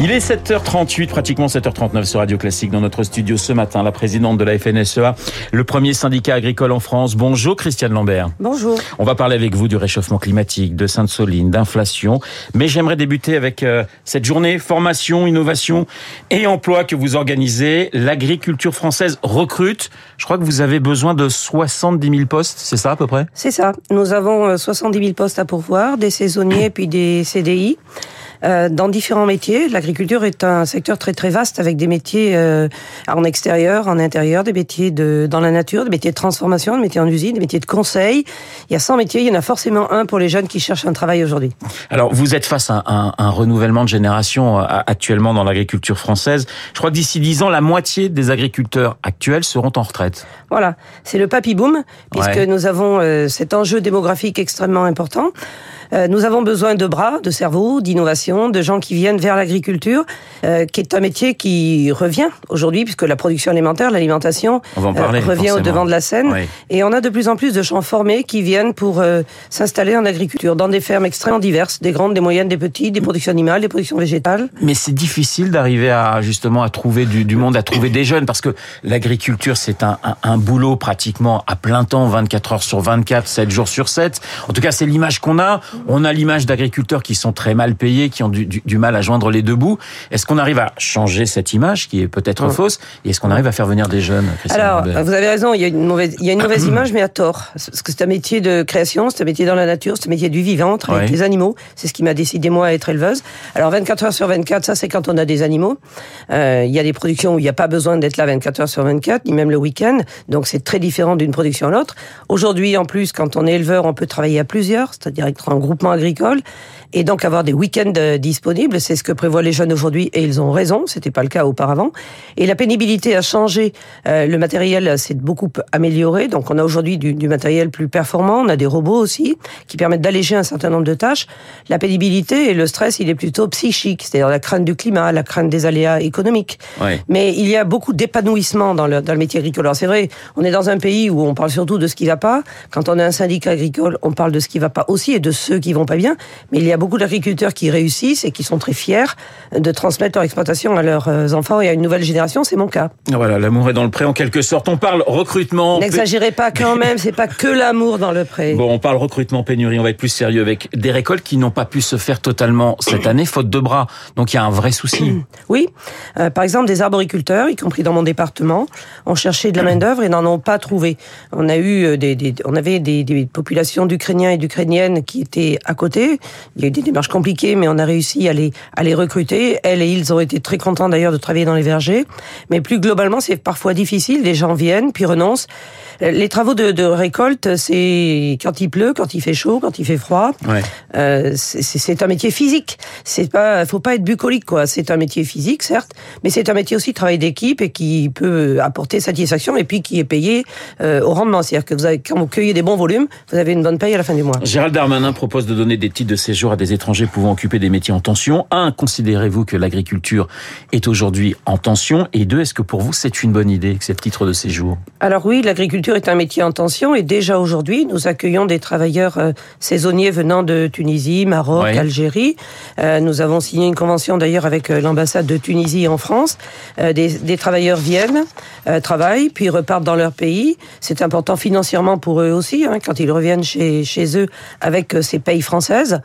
Il est 7h38, pratiquement 7h39 sur Radio Classique dans notre studio ce matin. La présidente de la FNSEA, le premier syndicat agricole en France. Bonjour Christiane Lambert. Bonjour. On va parler avec vous du réchauffement climatique, de Sainte-Soline, d'inflation. Mais j'aimerais débuter avec euh, cette journée formation, innovation et emploi que vous organisez. L'agriculture française recrute. Je crois que vous avez besoin de 70 000 postes, c'est ça à peu près? C'est ça. Nous avons 70 euh, 000 postes à pourvoir, des saisonniers puis des CDI. Euh, dans différents métiers. L'agriculture est un secteur très très vaste avec des métiers euh, en extérieur, en intérieur, des métiers de dans la nature, des métiers de transformation, des métiers en usine, des métiers de conseil. Il y a 100 métiers, il y en a forcément un pour les jeunes qui cherchent un travail aujourd'hui. Alors vous êtes face à un, un renouvellement de génération euh, actuellement dans l'agriculture française. Je crois que d'ici 10 ans, la moitié des agriculteurs actuels seront en retraite. Voilà, c'est le papy boom puisque ouais. nous avons cet enjeu démographique extrêmement important. Euh, nous avons besoin de bras, de cerveaux, d'innovation, de gens qui viennent vers l'agriculture, euh, qui est un métier qui revient aujourd'hui, puisque la production alimentaire, l'alimentation euh, revient au devant de la scène. Oui. Et on a de plus en plus de gens formés qui viennent pour s'installer en agriculture, dans des fermes extrêmement diverses, des grandes, des moyennes, des petites, des productions animales, des productions végétales. Mais c'est difficile d'arriver à justement à trouver du, du, monde, à trouver des jeunes, parce que l'agriculture, c'est un, un, un boulot pratiquement à plein temps, 24 heures sur 24, 7 jours sur 7. En tout cas, c'est l'image qu'on a. On a l'image d'agriculteurs qui sont très mal payés, qui ont du, du, du mal à joindre les deux bouts. Est-ce qu'on arrive à changer cette image qui est peut-être fausse Et est-ce qu'on arrive à faire venir des jeunes Alors, Robert vous avez raison, il y a une mauvaise, il y a une mauvaise image, mais à tort. Parce que c'est un métier de création, c'est un métier dans la nature, c'est un métier du vivant, travailler avec les animaux. C'est ce qui m'a décidé, moi, à être éleveuse. Alors, 24 heures sur 24, ça, c'est quand on a des animaux. Euh, il y a des productions où il n'y a pas besoin d'être là 24 heures sur 24, ni même le week-end. Donc, c'est très différent d'une production à l'autre. Aujourd'hui, en plus, quand on est éleveur, on peut travailler à plusieurs, c'est-à-dire être en groupement agricole et donc avoir des week-ends disponibles. C'est ce que prévoient les jeunes aujourd'hui et ils ont raison. C'était pas le cas auparavant. Et la pénibilité a changé. Euh, le matériel s'est beaucoup amélioré. Donc on a aujourd'hui du, du, matériel plus performant. On a des robots aussi qui permettent d'alléger un certain nombre de tâches. La pénibilité et le stress, il est plutôt psychique, c'est-à-dire la crainte du climat, la crainte des aléas économiques. Oui. Mais il y a beaucoup d'épanouissement dans le, dans le métier agricole. Alors c'est vrai, on est dans un pays où on parle surtout de ce qui va pas. Quand on est un syndicat agricole, on parle de ce qui va pas aussi et de ceux qui vont pas bien. Mais il y a beaucoup d'agriculteurs qui réussissent et qui sont très fiers de transmettre leur exploitation à leurs euh, enfants et à une nouvelle génération. C'est mon cas. Voilà, l'amour est dans le pré en quelque sorte. On parle recrutement. N'exagérez pas quand même, c'est pas que l'amour dans le pré. Bon, on parle recrutement pénurie. On va être plus sérieux avec des récoltes qui n'ont pas pu se faire totalement cette année, faute de bras. Donc il y a un vrai souci. Oui, euh, par exemple des arboriculteurs, y compris dans mon département, ont cherché de la main d'œuvre et n'en ont pas trouvé. On a eu des, des on avait des, des populations d'Ukrainiens et d'Ukrainiennes qui étaient à côté. Il y a eu des démarches compliquées, mais on a réussi à les, à les recruter. Elles et ils ont été très contents d'ailleurs de travailler dans les vergers. Mais plus globalement, c'est parfois difficile. Les gens viennent, puis renoncent. Les travaux de, de récolte, c'est quand il pleut, quand il fait chaud, quand il fait froid. Ouais. Euh, c'est un métier physique. C'est pas, faut pas être bucolique quoi. C'est un métier physique certes, mais c'est un métier aussi de travail d'équipe et qui peut apporter satisfaction et puis qui est payé euh, au rendement. C'est-à-dire que vous avez, quand vous cueillez des bons volumes, vous avez une bonne paye à la fin du mois. Gérald Darmanin propose de donner des titres de séjour à des étrangers pouvant occuper des métiers en tension. Un, considérez-vous que l'agriculture est aujourd'hui en tension? Et deux, est-ce que pour vous c'est une bonne idée que ces titres de séjour? Alors oui, l'agriculture est un métier en tension et déjà aujourd'hui, nous accueillons des travailleurs euh, saisonniers venant de Tunisie, Maroc, Ouais. Algérie. Euh, nous avons signé une convention d'ailleurs avec euh, l'ambassade de Tunisie en France. Euh, des, des travailleurs viennent, travaillent, puis repartent dans leur pays. C'est important financièrement pour eux aussi, hein, quand ils reviennent chez, chez eux avec ces payes françaises.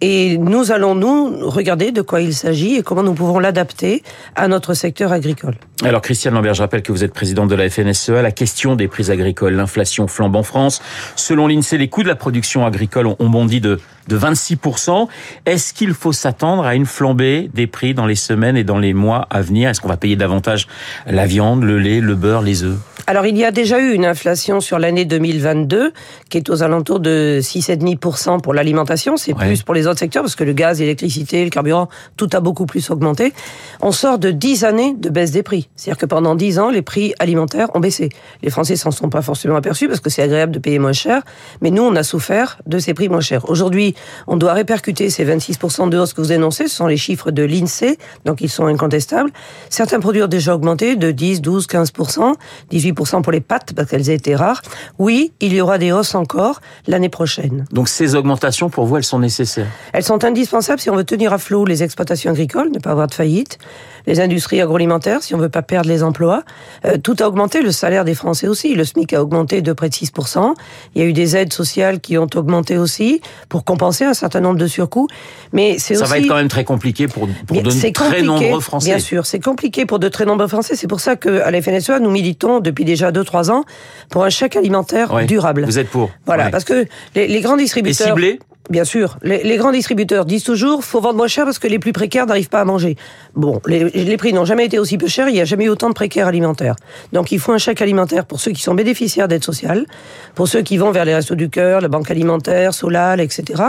Et nous allons, nous, regarder de quoi il s'agit et comment nous pouvons l'adapter à notre secteur agricole. Alors Christiane Lambert, je rappelle que vous êtes présidente de la FNSEA. La question des prix agricoles, l'inflation flambe en France. Selon l'INSEE, les coûts de la production agricole ont bondi de, de 26%. Est-ce qu'il faut s'attendre à une flambée des prix dans les semaines et dans les mois à venir? Est-ce qu'on va payer davantage la viande, le lait, le beurre, les œufs? Alors, il y a déjà eu une inflation sur l'année 2022 qui est aux alentours de 6,5% pour l'alimentation. C'est Ouais. plus pour les autres secteurs parce que le gaz, l'électricité, le carburant, tout a beaucoup plus augmenté. On sort de 10 années de baisse des prix. C'est-à-dire que pendant 10 ans, les prix alimentaires ont baissé. Les Français s'en sont pas forcément aperçus parce que c'est agréable de payer moins cher. Mais nous, on a souffert de ces prix moins chers. Aujourd'hui, on doit répercuter ces 26% de hausse que vous énoncez. Ce sont les chiffres de l'INSEE, donc ils sont incontestables. Certains produits ont déjà augmenté de 10, 12, 15%, 18% 10% pour les pâtes parce qu'elles étaient rares. Oui, il y aura des hausses encore l'année prochaine. Donc ces augmentations, pour vous, elles sont nécessaires? Elles sont indispensables si on veut tenir à flot les exploitations agricoles, ne pas avoir de faillite, les industries agroalimentaires, si on veut pas perdre les emplois. Euh, tout a augmenté, le salaire des Français aussi. Le SMIC a augmenté de près de 6%. Il y a eu des aides sociales qui ont augmenté aussi pour compenser un certain nombre de surcoûts. Mais c'est Ça aussi... va être quand même très compliqué pour, pour de très compliqué, nombreux Français. Bien sûr, c'est compliqué pour de très nombreux Français. C'est pour ça qu'à la FNSEA, nous militons depuis déjà 2-3 ans pour un chèque alimentaire Ouais. durable. Vous êtes pour Voilà, Ouais. parce que les, les grands Et distributeurs... ciblé Bien sûr, les, grands distributeurs disent toujours faut vendre moins cher parce que les plus précaires n'arrivent pas à manger. Bon, les, les prix n'ont jamais été aussi peu chers, il n'y a jamais eu autant de précaires alimentaires. Donc il faut un chèque alimentaire pour ceux qui sont bénéficiaires d'aide sociale, pour ceux qui vont vers les restos du cœur, la banque alimentaire, Solal, etc.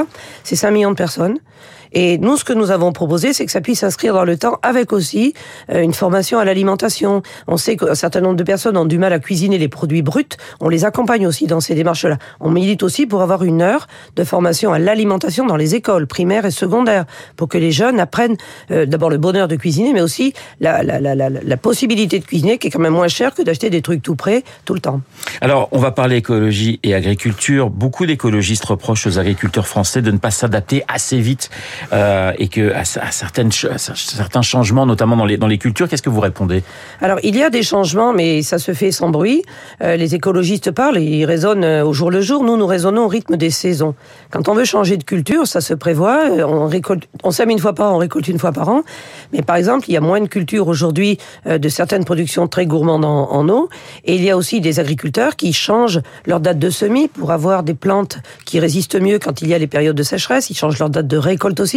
C'est 5 millions de personnes. Et nous, ce que nous avons proposé, c'est que ça puisse s'inscrire dans le temps avec aussi euh, une formation à l'alimentation. On sait qu'un certain nombre de personnes ont du mal à cuisiner les produits bruts. On les accompagne aussi dans ces démarches-là. On milite aussi pour avoir une heure de formation à l'alimentation dans les écoles primaires et secondaires, pour que les jeunes apprennent euh, d'abord le bonheur de cuisiner, mais aussi la, la, possibilité de cuisiner, qui est quand même moins cher que d'acheter des trucs tout prêts tout le temps. Alors, on va parler écologie et agriculture. Beaucoup d'écologistes reprochent aux agriculteurs français de ne pas s'adapter assez vite euh, et que à, à certains changements, notamment dans les dans les cultures. Qu'est-ce que vous répondez? Alors, il y a des changements, mais ça se fait sans bruit. Euh, les écologistes parlent ils raisonnent euh, au jour le jour. Nous, nous raisonnons au rythme des saisons. Quand on veut changer de culture, ça se prévoit. On récolte, on sème une fois par an, on récolte une fois par an. Mais par exemple, il y a moins de cultures aujourd'hui de certaines productions très gourmandes en, en eau. Et il y a aussi des agriculteurs qui changent leur date de semis pour avoir des plantes qui résistent mieux quand il y a les périodes de sécheresse. Ils changent leur date de récolte aussi.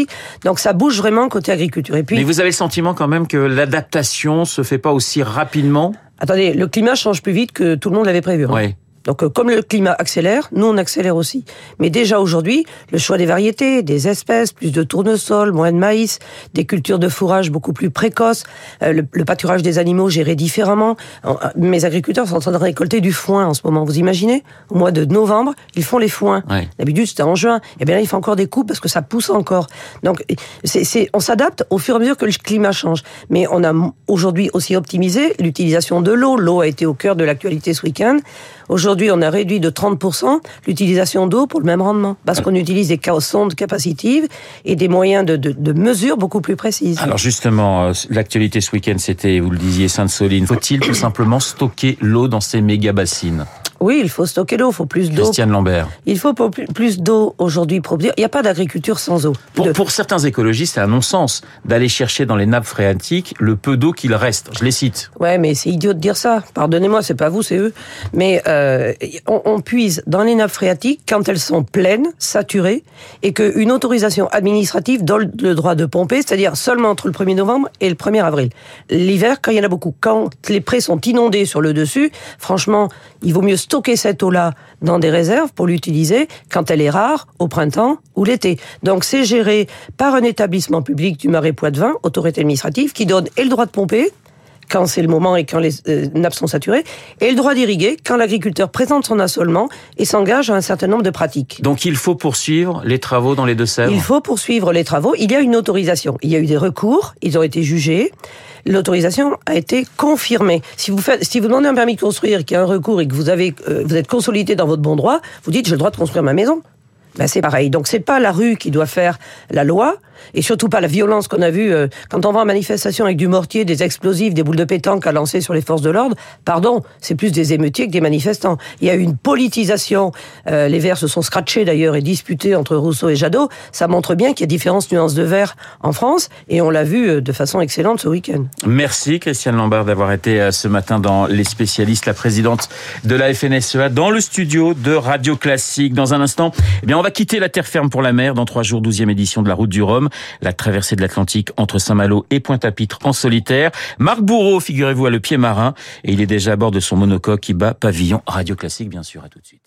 Donc, ça bouge vraiment côté agriculture. Et puis, Mais vous avez le sentiment quand même que l'adaptation se fait pas aussi rapidement? Attendez, le climat change plus vite que tout le monde l'avait prévu. hein. Ouais. Donc, euh, comme le climat accélère, nous, on accélère aussi. Mais déjà aujourd'hui, le choix des variétés, des espèces, plus de tournesol, moins de maïs, des cultures de fourrage beaucoup plus précoces, euh, le, le pâturage des animaux géré différemment. En- euh, Mes agriculteurs sont en train de récolter du foin en ce moment. Vous imaginez? Au mois de novembre, ils font les foins. Ouais. D'habitude, c'était en juin. Et bien là, il faut encore des coupes parce que ça pousse encore. Donc, c'est, on s'adapte au fur et à mesure que le climat change. Mais on a aujourd'hui aussi optimisé l'utilisation de l'eau. L'eau a été au cœur de l'actualité ce week-end. Aujourd'hui, on a réduit de 30% l'utilisation d'eau pour le même rendement. Parce qu'on utilise des sondes capacitives et des moyens de, de, de mesure beaucoup plus précises. Alors justement, euh, l'actualité ce week-end, c'était, vous le disiez, Sainte-Soline. Faut-il tout simplement stocker l'eau dans ces méga bassines Oui, il faut stocker l'eau, il faut plus d'eau. Christiane Lambert. Il faut plus- d'eau aujourd'hui pour. Il n'y a pas d'agriculture sans eau. Pour, De- pour certains écologistes, c'est un non-sens d'aller chercher dans les nappes phréatiques le peu d'eau qu'il reste. Je les cite. Ouais, mais c'est idiot de dire ça. Pardonnez-moi, c'est pas vous, c'est eux. Mais euh, on, on puise dans les nappes phréatiques quand elles sont pleines, saturées, et qu'une autorisation administrative donne le droit de pomper, c'est-à-dire seulement entre le 1er novembre et le 1er avril. L'hiver, quand il y en a beaucoup, quand les prés sont inondés sur le dessus, franchement, il vaut mieux stocker cette eau-là dans des réserves pour l'utiliser quand elle est rare, au printemps ou l'été. Donc c'est géré par un établissement public du Marais Poitevin, autorité administrative, qui donne et le droit de pomper, quand c'est le moment et quand les euh, nappes sont saturées, et le droit d'irriguer quand l'agriculteur présente son assolement et s'engage à un certain nombre de pratiques. Donc il faut poursuivre les travaux dans les Deux-Sèvres. Il faut poursuivre les travaux. Il y a une autorisation. Il y a eu des recours. Ils ont été jugés. L'autorisation a été confirmée. Si vous faites, si vous demandez un permis de construire, qu'il y a un recours et que vous avez, euh, vous êtes consolidé dans votre bon droit, vous dites j'ai le droit de construire ma maison. Ben c'est pareil. Donc c'est pas la rue qui doit faire la loi et surtout pas la violence qu'on a vue euh, quand on va en manifestation avec du mortier, des explosifs, des boules de pétanque à lancer sur les forces de l'ordre. Pardon, c'est plus des émeutiers que des manifestants. Il y a eu une politisation. Euh, les Verts se sont scratchés d'ailleurs et disputés entre Rousseau et Jadot. Ça montre bien qu'il y a différentes nuances de vert en France et on l'a vu euh, de façon excellente ce week-end. Merci Christiane Lambert d'avoir été euh, ce matin dans Les Spécialistes, la présidente de la FNSEA, dans le studio de Radio Classique. Dans un instant, eh bien, on va quitter la terre ferme pour la mer dans trois jours, douzième édition de la Route du Rhum, la traversée de l'Atlantique entre Saint-Malo et Pointe-à-Pitre en solitaire. Marc Bourreau, figurez-vous, a le pied marin et il est déjà à bord de son monocoque qui bat pavillon Radio Classique, bien sûr. À tout de suite.